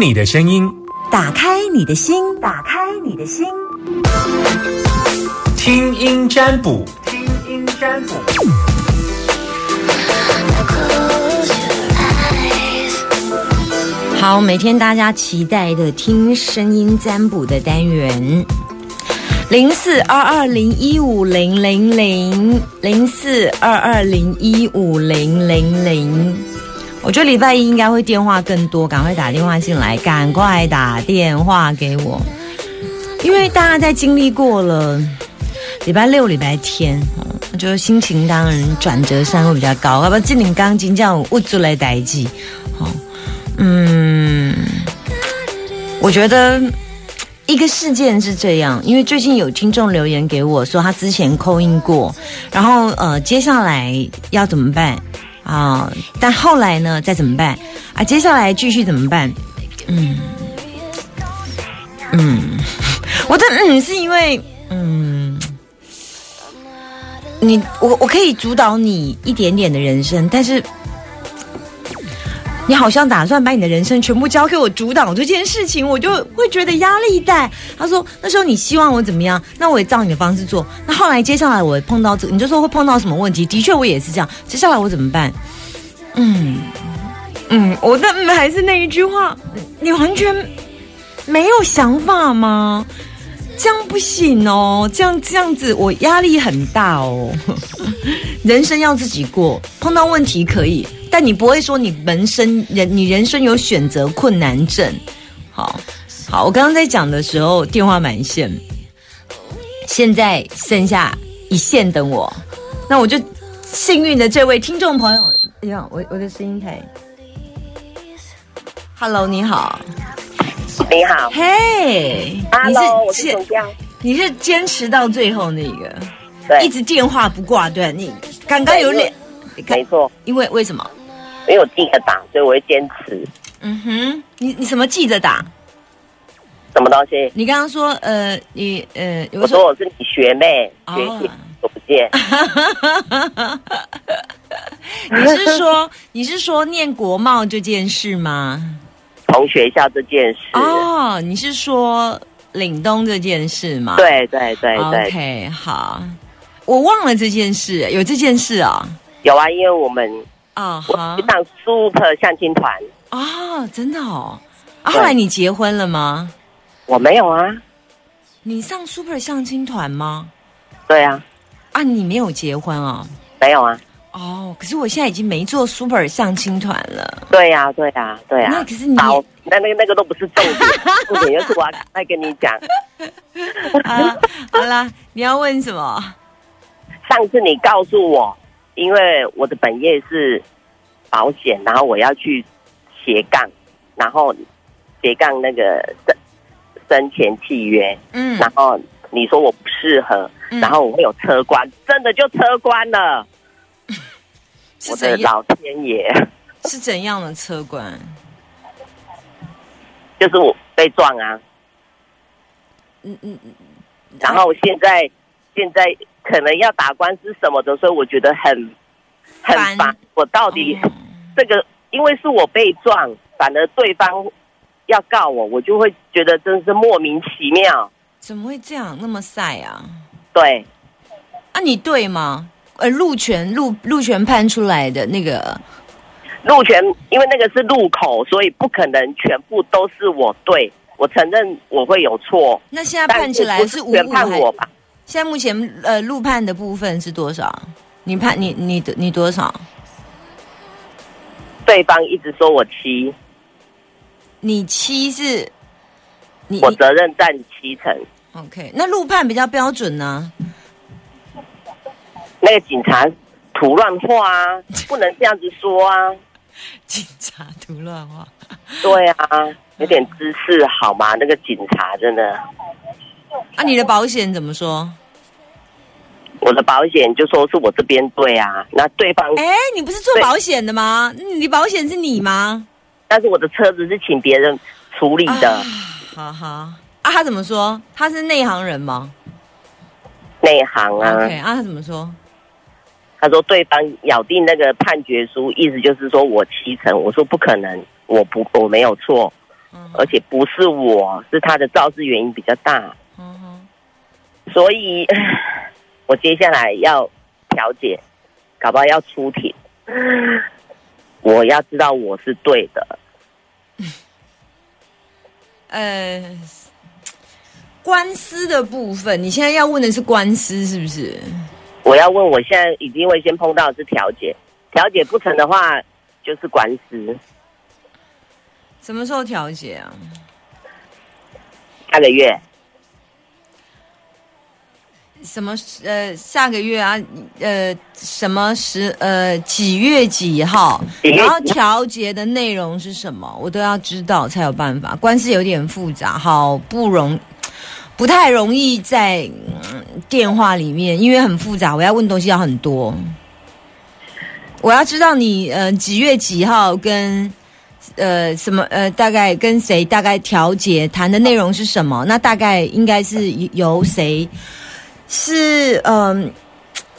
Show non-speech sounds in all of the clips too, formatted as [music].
你的声音，打开你的心，打开你的心，听音占卜，听音占卜。好，每天大家期待的听声音占卜的单元，零四二二零一五零零零。零四二二零一五零零零。我觉得礼拜一应该会电话更多，赶快打电话进来，赶快打电话给我，因为大家在经历过了礼拜六、礼拜天，我觉得心情当然转折山会比较高，要不然今年刚金叫物质来代际，好，嗯，我觉得一个事件是这样，因为最近有听众留言给我说他之前扣印过，然后呃，接下来要怎么办？啊！但后来呢？再怎么办？啊！接下来继续怎么办？嗯嗯，[laughs] 我的嗯是因为嗯，你我我可以主导你一点点的人生，但是你好像打算把你的人生全部交给我主导这件事情，我就会觉得压力大。他说那时候你希望我怎么样？那我也照你的方式做。那后来接下来我碰到这，你就说会碰到什么问题？的确我也是这样。接下来我怎么办？嗯嗯，我的还是那一句话，你完全没有想法吗？这样不行哦，这样这样子我压力很大哦。[laughs] 人生要自己过，碰到问题可以。但你不会说你人生人你人生有选择困难症，好好，我刚刚在讲的时候电话满线，现在剩下一线等我，那我就幸运的这位听众朋友，哎呀，我我的声音太，Hello，你好，你好，嘿我是坚你是坚持到最后那个，对，一直电话不挂断，你刚刚有脸，没错，因为为什么？因为我记得打，所以我会坚持。嗯哼，你你什么记着打？什么东西？你刚刚说呃，你呃，我说我是你学妹，学姐我不见。[laughs] 你是说你是说念国贸这件事吗？同学校这件事哦，你是说岭东这件事吗？对对对对。OK，好，我忘了这件事，有这件事啊？有啊，因为我们。啊，好，上 Super 相亲团啊，真的哦。后来你结婚了吗？我没有啊。你上 Super 相亲团吗？对啊。啊，你没有结婚啊？没有啊。哦，可是我现在已经没做 Super 相亲团了。对呀，对呀，对呀。那可是你，好，那那个那个都不是重点，[laughs] 重点就是我要再跟你讲。[laughs] 啊，好了，你要问什么？上次你告诉我。因为我的本业是保险，然后我要去斜杠，然后斜杠那个生生前契约，嗯，然后你说我不适合，然后我会有车关，真的就车关了。[laughs] 我的老天爷，是怎样的车关？就是我被撞啊。嗯嗯嗯，然后现在现在。可能要打官司什么的，所以我觉得很很烦。我到底这个，因为是我被撞，反而对方要告我，我就会觉得真是莫名其妙。怎么会这样那么晒啊？对，啊，你对吗？呃，路权路路权判出来的那个路权，因为那个是路口，所以不可能全部都是我对。我承认我会有错。那现在判起来是全判我吧？现在目前呃路判的部分是多少？你判你你的你多少？对方一直说我七，你七是，你我责任占七成。OK，那路判比较标准呢？那个警察图乱画啊，[laughs] 不能这样子说啊！[laughs] 警察图乱画，对啊，有点姿势好吗？那个警察真的。啊，你的保险怎么说？我的保险就说是我这边对啊，那对方哎，你不是做保险的吗？你保险是你吗？但是我的车子是请别人处理的。好好啊，他怎么说？他是内行人吗？内行啊。OK 啊，他怎么说？他说对方咬定那个判决书，意思就是说我七成。我说不可能，我不我没有错。嗯而且不是我，是他的肇事原因比较大，所以 [laughs] 我接下来要调解，搞不好要出庭。我要知道我是对的，[laughs] 呃，官司的部分，你现在要问的是官司是不是？我要问，我现在一定会先碰到的是调解，调解不成的话就是官司。什么时候调解啊？下个月什么呃下个月啊呃什么十呃几月几号？然后调节的内容是什么？我都要知道才有办法。官司有点复杂，好不容不太容易在、嗯电话里面，因为很复杂，我要问东西要很多。我要知道你呃几月几号跟呃什么呃大概跟谁大概调解谈的内容是什么？那大概应该是由谁？是嗯、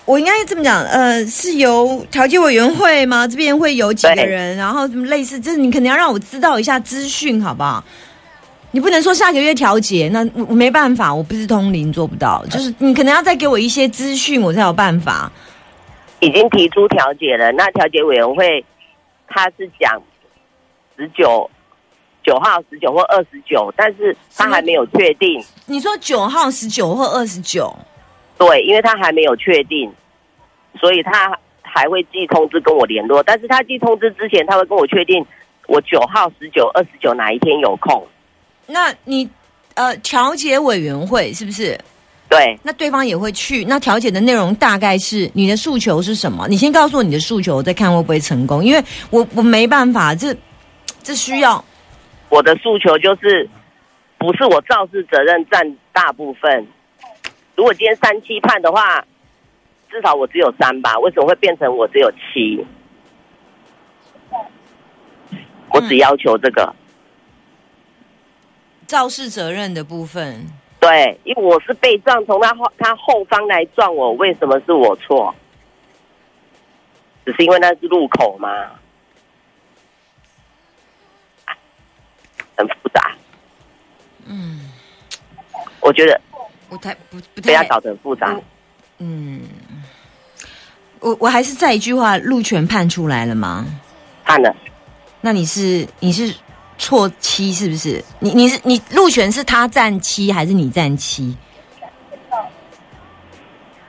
我应该这么讲，呃，是由调解委员会吗？这边会有几个人，然后什么类似，就是你可能要让我知道一下资讯，好不好？你不能说下个月调解，那我我没办法，我不是通灵做不到，就是你可能要再给我一些资讯，我才有办法。已经提出调解了，那调解委员会他是讲十九九号、十九或二十九，但是他还没有确定。你说九号、十九或二十九，对，因为他还没有确定，所以他还会寄通知跟我联络。但是他寄通知之前，他会跟我确定我九号、十九、二十九哪一天有空。那你呃调解委员会是不是？对，那对方也会去。那调解的内容大概是你的诉求是什么？你先告诉我你的诉求，我再看会不会成功。因为我我没办法，这这需要我的诉求就是，不是我肇事责任占大部分。如果今天三七判的话，至少我只有三吧？为什么会变成我只有七？我只要求这个。肇事责任的部分。对，因为我是被撞，从他后他后方来撞我，为什么是我错？只是因为那是路口吗？很复杂。嗯，我觉得我太不不太不要搞得很复杂。嗯，我我还是再一句话，路权判出来了吗？判了，那你是你是错七是不是？你你是你路权是他占七还是你占七？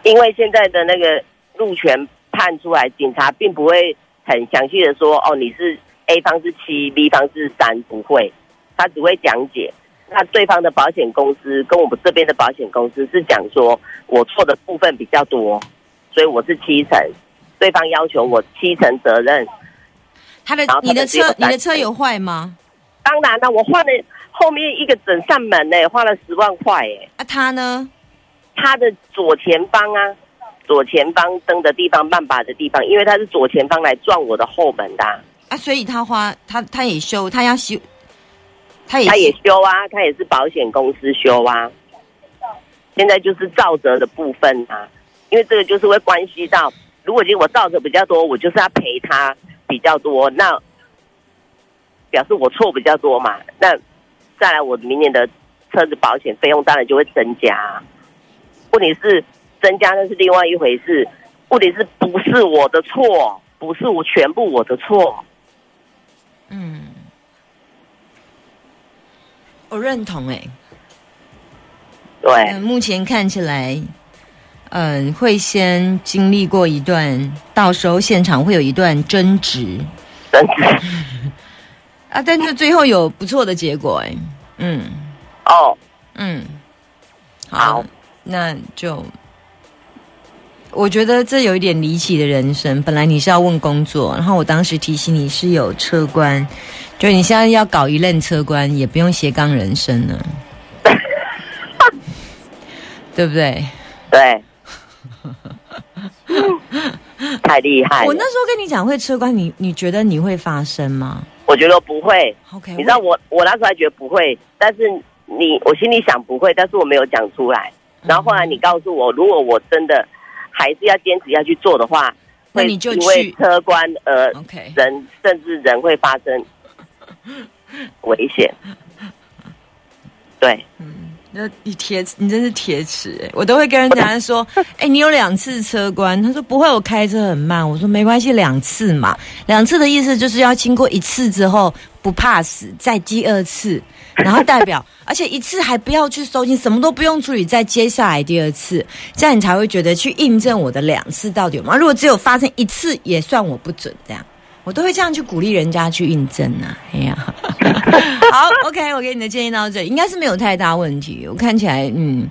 因为现在的那个路权判出来，警察并不会很详细的说，哦，你是 A 方是七，B 方是三，不会，他只会讲解。那对方的保险公司跟我们这边的保险公司是讲说，我错的部分比较多，所以我是七成，对方要求我七成责任。他的你的车你的车有坏吗？当然了，我换了后面一个整扇门呢，花了十万块哎。啊，他呢？他的左前方啊，左前方灯的地方、慢把的地方，因为他是左前方来撞我的后门的啊、啊，所以他花他他也修，他要修，他也他也修啊，他也是保险公司修啊。现在就是造责的部分啊，因为这个就是会关系到，如果今天我造责比较多，我就是要赔他比较多，那表示我错比较多嘛。那再来，我明年的车子保险费用当然就会增加啊、问题是增加那是另外一回事，问题是不是我的错，不是我全部我的错。嗯，我认同哎、对，嗯，目前看起来，嗯、会先经历过一段，到时候现场会有一段争执。争执。[laughs] 啊，但是最后有不错的结果哎、嗯。哦，嗯，好。那就我觉得这有一点离奇的人生。本来你是要问工作，然后我当时提醒你是有车官，就你现在要搞一任车官，也不用斜杠人生了，[laughs] 对不对？对，太厉害。我那时候跟你讲会车官，你你觉得你会发生吗我觉得不会，？OK，你知道我我那时候还觉得不会，但是你我心里想不会，但是我没有讲出来。然后后来你告诉我，如果我真的还是要坚持要去做的话，那你就因为去车关而 OK，人甚至人会发生危险。对，嗯那你铁，你真是铁齿哎！我都会跟人家说，哎、你有两次车关，他说不会，我开车很慢。我说没关系，两次嘛，两次的意思就是要经过一次之后不怕死，再第二次，[laughs] 然后代表，而且一次还不要去收金，什么都不用处理，再接下来第二次，这样你才会觉得去印证我的两次到底有吗？如果只有发生一次，也算我不准这样。我都会这样去鼓励人家去印证啊！哎呀，[laughs] 好，OK，我给你的建议到这里，应该是没有太大问题。我看起来，嗯，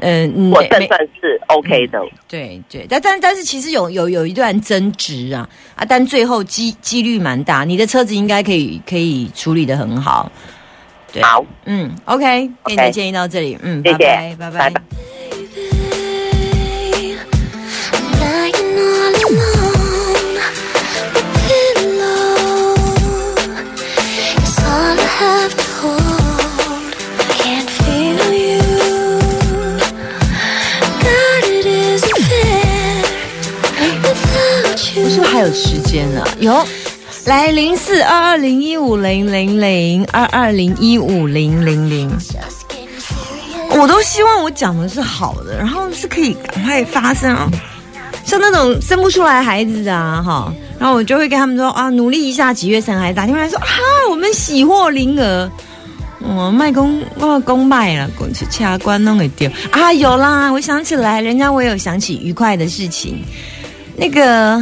嗯、嗯，我没没。胜算是 OK 的。对对，但但但是其实有有有一段争执啊啊，但最后几几率蛮大，你的车子应该可以可以处理的很好。对，好，嗯，OK，给你的建议到这里，嗯，谢谢。拜拜，拜拜有时间啊？有，来零四二二零一五零零零二二零一五零零零。我都希望我讲的是好的，然后是可以赶快发生啊。像那种生不出来孩子的啊，哈，然后我就会跟他们说啊，努力一下，几月生孩子？打电话来说啊，我们喜获麟儿。我卖公我公卖了，过去掐关弄给丢啊！有啦，我想起来，人家我有想起愉快的事情。那个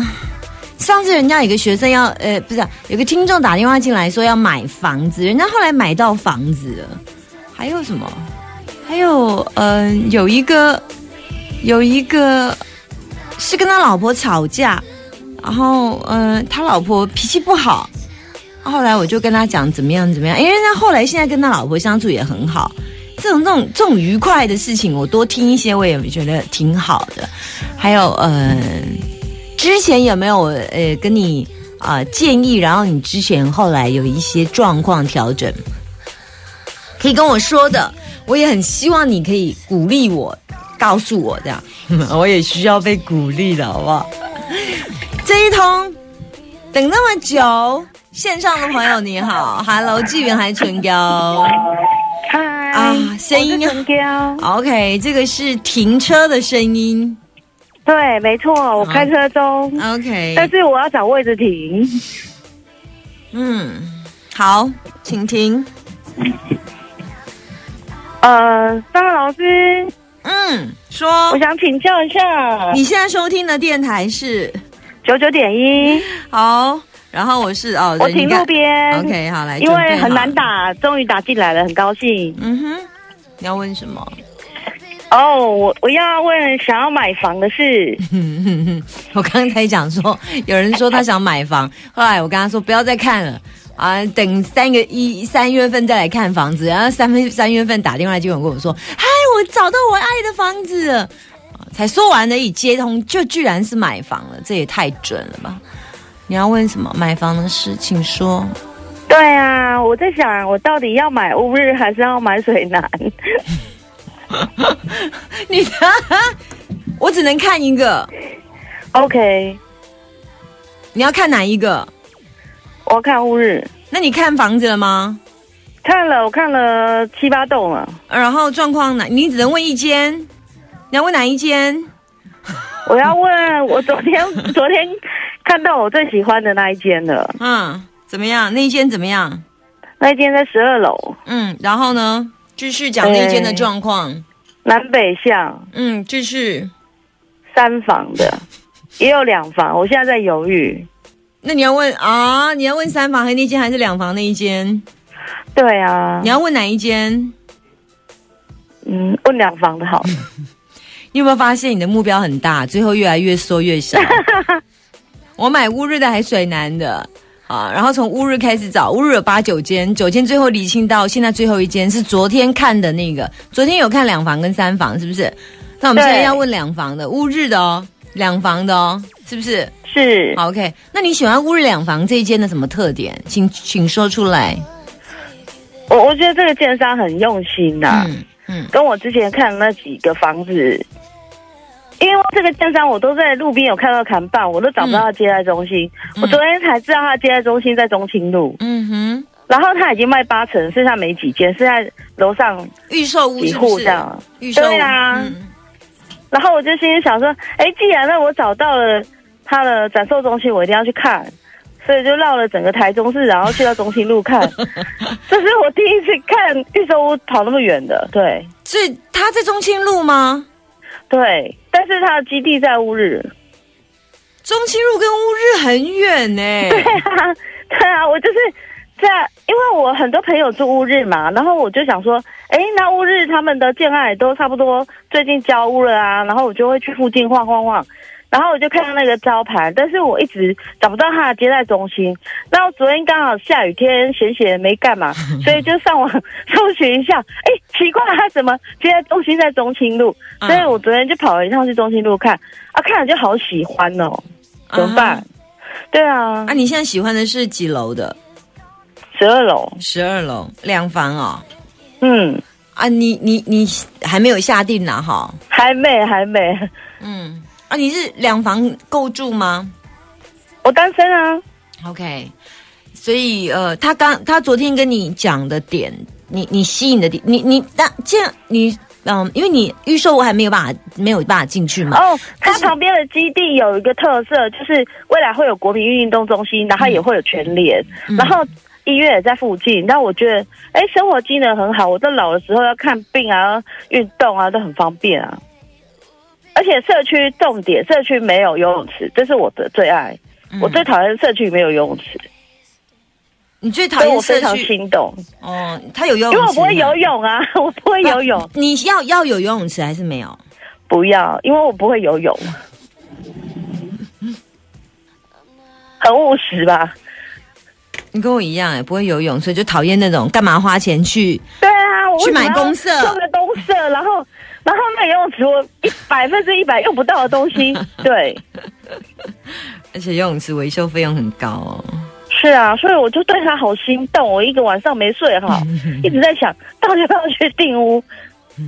上次人家有个学生要呃，不是、有个听众打电话进来说要买房子，人家后来买到房子了。还有什么？还有，嗯、有一个，有一个是跟他老婆吵架，然后，嗯、他老婆脾气不好，后来我就跟他讲怎么样怎么样，因为他后来现在跟他老婆相处也很好，这种这种这种愉快的事情，我多听一些，我也觉得挺好的。还有，嗯、之前有没有呃跟你啊、呃建议，然后你之前后来有一些状况调整？可以跟我说的，我也很希望你可以鼓励我，告诉我这样，[laughs] 我也需要被鼓励的，好不好？这一通等那么久，线上的朋友你好，Hello，纪元还唇膏嗨，啊声音我是陈娇。，OK，这个是停车的声音对，没错，我开车中，，OK，但是我要找位置停。嗯，好，请停，呃，张老师，嗯，说。我想请教一下，你现在收听的电台是？九九点一，好，然后我是哦，我停路边。OK，好来，因为很难。打，终于打进来了，很高兴。嗯哼，你要问什么？哦，我我要问想要买房的事，[laughs] 我刚才讲说，有人说他想买房，[laughs] 后来我跟他说不要再看了啊，等三个一三月份再来看房子。然后三分三月份打电话来就有人跟我说，嗨，我找到我爱的房子才说完而已，接通就居然是买房了，这也太准了吧！你要问什么买房的事，请说。对啊，我在想，我到底要买乌日还是要买水南？[laughs] 你我只能看一个，OK，你要看哪一个？我看乌日，那你看房子了吗？看了，我看了七八栋了。然后状况哪？你只能问一间，你要问哪一间？我要问，我昨天 [laughs] 昨天看到我最喜欢的那一间了，嗯，怎么样？那一间怎么样？那一间在十二楼，嗯，然后呢？继续讲那一间的状况。南北向嗯，继续。三房的，也有两房，我现在在犹豫。那你要问啊？你要问三房和那间还是两房那一间？对啊你，要问哪一间？嗯，问两房的好了。[laughs] 你有没有发现你的目标很大，最后越来越缩越小？[laughs] 我买乌日的还水南的啊，然后从乌日开始找，乌日有八九间，九间最后理清到现在最后一间是昨天看的那个，昨天有看两房跟三房，是不是？那我们现在要问两房的乌日的哦，两房的哦，是不是？是，好，OK。那你喜欢乌日两房这一间的什么特点？请请说出来。我我觉得这个建商很用心呐、嗯嗯跟我之前看的那几个房子，因为这个建商我都在路边有看到砍棒，我都找不到他接待中心。嗯我昨天才知道他接待中心在中清路。嗯哼，然后他已经卖八成，剩下没几间，剩下楼上预售屋几？户这样。预售屋对啊嗯然后我就心里想说，哎，既然让我找到了他的展售中心，我一定要去看，所以就绕了整个台中市，然后去到中心路看。[laughs] 这是我第一次看预售屋跑那么远的，对所以他在中清路吗？对。但是它的基地在乌日，中清路跟乌日很远呢、对啊，对啊，我就是在，因为我很多朋友住乌日嘛，然后我就想说，哎，那乌日他们的建案都差不多最近交屋了啊，然后我就会去附近晃晃晃。然后我就看到那个招牌，但是我一直找不到它的接待中心。然后昨天刚好下雨天，闲闲没干嘛，[laughs] 所以就上网搜寻一下。哎，奇怪，它怎么接待中心在中清路？嗯所以我昨天就跑了一趟去中清路看，啊，看了就好喜欢哦，怎么办？啊对啊啊，，你现在喜欢的是几楼的？十二楼，十二楼两房哦。嗯，啊，你你你还没有下定呢哈？还没还没，嗯，啊，你是两房够住吗我单身啊。？OK，所以呃，他刚他昨天跟你讲的点，你你吸引的点，你你那这样你嗯，因为你预售我还没有办法没有办法进去嘛。哦，它旁边的基地有一个特色，就是未来会有国民运动中心，然后也会有全联，嗯然后医院也在附近。那我觉得，哎，生活机能很好。我在老的时候要看病啊、运动啊，都很方便啊。而且社区重点，社区没有游泳池，这是我的最爱。嗯我最讨厌社区没有游泳池，你最讨厌我非常心动，哦，他有游泳池，因为我不会游。泳啊，[laughs] 我不会游泳，你要要有游泳池还是没有？不要，因为我不会游泳，很务实吧。你跟我一样哎，不会游泳，所以就讨厌那种干嘛花钱去对啊，我去买公公社做个公社，然后然后那游泳池我一百分之一百用不到的东西，[laughs] 对，而且游泳池维修费用很高哦。是啊，所以我就对他好心动，我一个晚上没睡好，[laughs] 一直在想到底要不要去订屋。[laughs]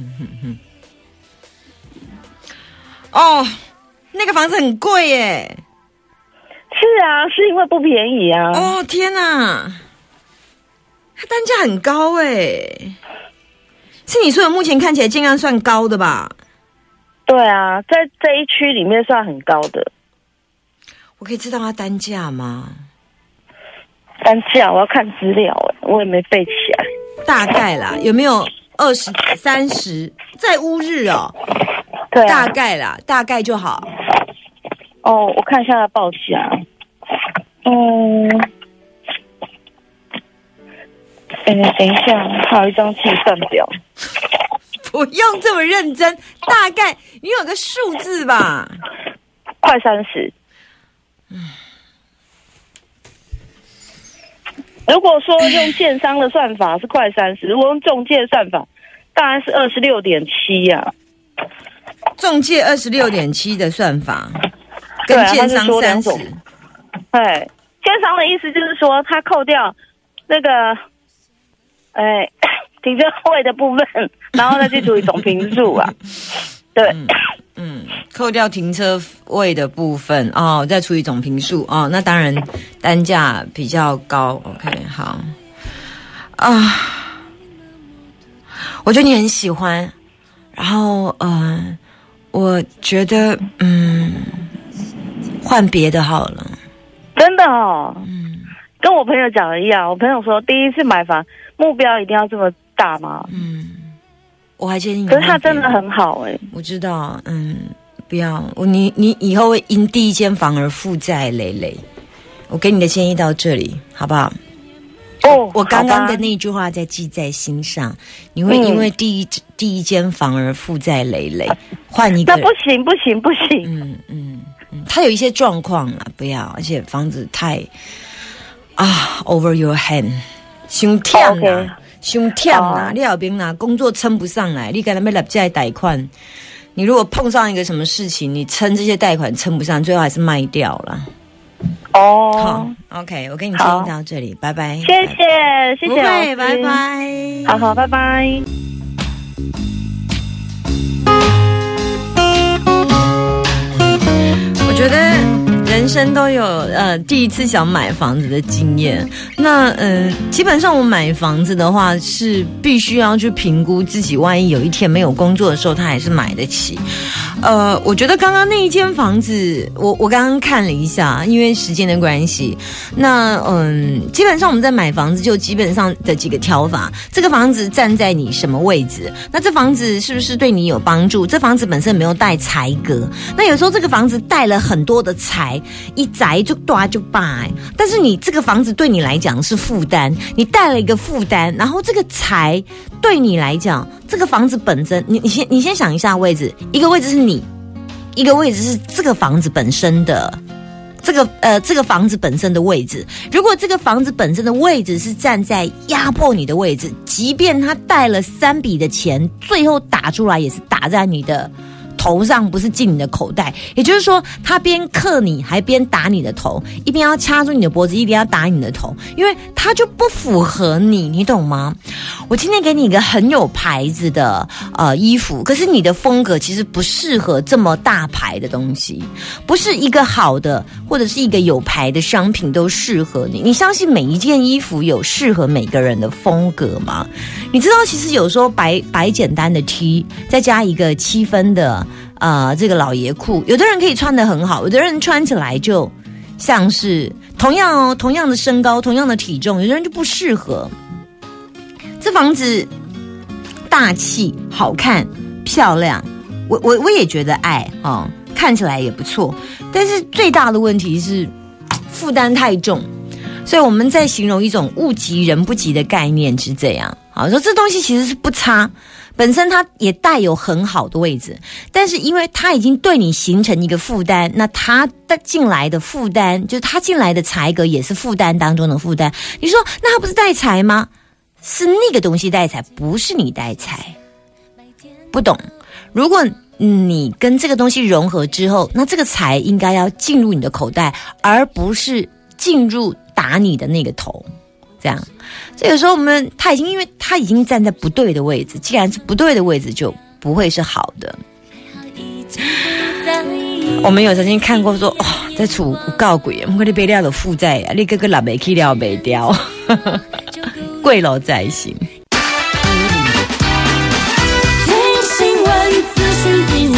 哦，那个房子很贵耶！是啊，是因为不便宜啊。哦天哪，它单价很高哎，是你说的目前看起来尽量算高的吧？对啊，在这一区里面算很高的我可以知道它单价吗？单价，我要看资料哎，我也没背起来。大概啦，有没有二十三十？在乌日哦，对啊，大概啦，大概就好。哦，我看一下它报价。嗯，哎、等一下，还有一张计算表。不用这么认真，大概你有个数字吧？快三十。如果说用建商的算法是快三十，如果用中介算法，当然是二十六点七呀。中介二十六点七的算法，对他是说三十两种，哎，建商的意思就是说，他扣掉那个，哎，停车位的部分，然后再去除以总平数啊。对，嗯，扣掉停车位的部分哦，再除以总平数哦，那当然单价比较高。OK，好啊，我觉得你很喜欢，然后呃，我觉得嗯，换别的好了。真的哦。嗯跟我朋友讲的一样，我朋友说第一次买房目标一定要这么大吗？嗯，我还建议你，可是他真的，很好哎、我知道，嗯，不要，我你你以后会因第一间房而负债累累。我给你的建议到这里，好不好？哦，我刚刚的那句话在记在心上。你会因为第一、第一间房而负债累累，换一个那不行不行不行，嗯嗯嗯，他有一些状况啊，不要，而且房子太啊 over your hand，胸跳呐，胸跳呐哦，你后边呐工作撑不上来，你给他们来债贷款，你如果碰上一个什么事情，你撑这些贷款撑不上，最后还是卖掉了。好哦，，OK，我跟你建议到这里，拜拜。谢谢谢谢不会，拜。拜。好好，拜拜。我觉得人生都有呃第一次想买房子的经验。那嗯、呃，基本上我买房子的话是必须要去评估自己，万一有一天没有工作的时候，他还是买得起。呃，我觉得刚刚那一间房子，我我刚刚看了一下，因为时间的关系，那嗯，基本上我们在买房子就基本上的几个挑法，这个房子站在你什么位置？那这房子是不是对你有帮助？这房子本身没有带财格？那有时候这个房子带了很多的财，一宅就大就败，但是你这个房子对你来讲是负担，你带了一个负担，然后这个财对你来讲，这个房子本身，你你先你先想一下位置，一个位置是你，一个位置是这个房子本身的。这个呃，这个房子本身的位置，如果这个房子本身的位置是站在压迫你的位置，即便他带了三笔的钱，最后打出来也是打在你的头上，不是进你的口袋。也就是说，他边克你，还边打你的头，一边要掐住你的脖子，一边要打你的头，因为他就不符合你，你懂吗？我今天给你一个很有牌子的呃衣服，可是你的风格其实不适合这么大牌的东西，不是一个好的或者是一个有牌的商品都适合你。你相信每一件衣服有适合每个人的风格吗？你知道，其实有时候白白简单的 T 再加一个七分的呃这个老爷裤，有的人可以穿得很好，有的人穿起来就像是同样哦同样的身高、同样的体重，有的人就不适合。这房子大气、好看、漂亮，我我我也觉得爱哦，看起来也不错。但是最大的问题是负担太重，所以我们在形容一种物极人不及的概念是这样。好，说这东西其实是不差，本身它也带有很好的位置，但是因为它已经对你形成一个负担，那它的进来的负担，就是它进来的财格也是负担当中的负担。你说那它不是带财吗？是那个东西带财，不是你带财。不懂？如果你跟这个东西融合之后，那这个财应该要进入你的口袋，而不是进入打你的那个头。这样，这有时候我们他已经，因为他已经站在不对的位置，既然是不对的位置，就不会是好的。我们有曾经看过说，哦，在厝有告鬼，我们你背了的负债啊，你个个拿没去了没掉，[laughs] 贵楼在心。听新闻，资讯频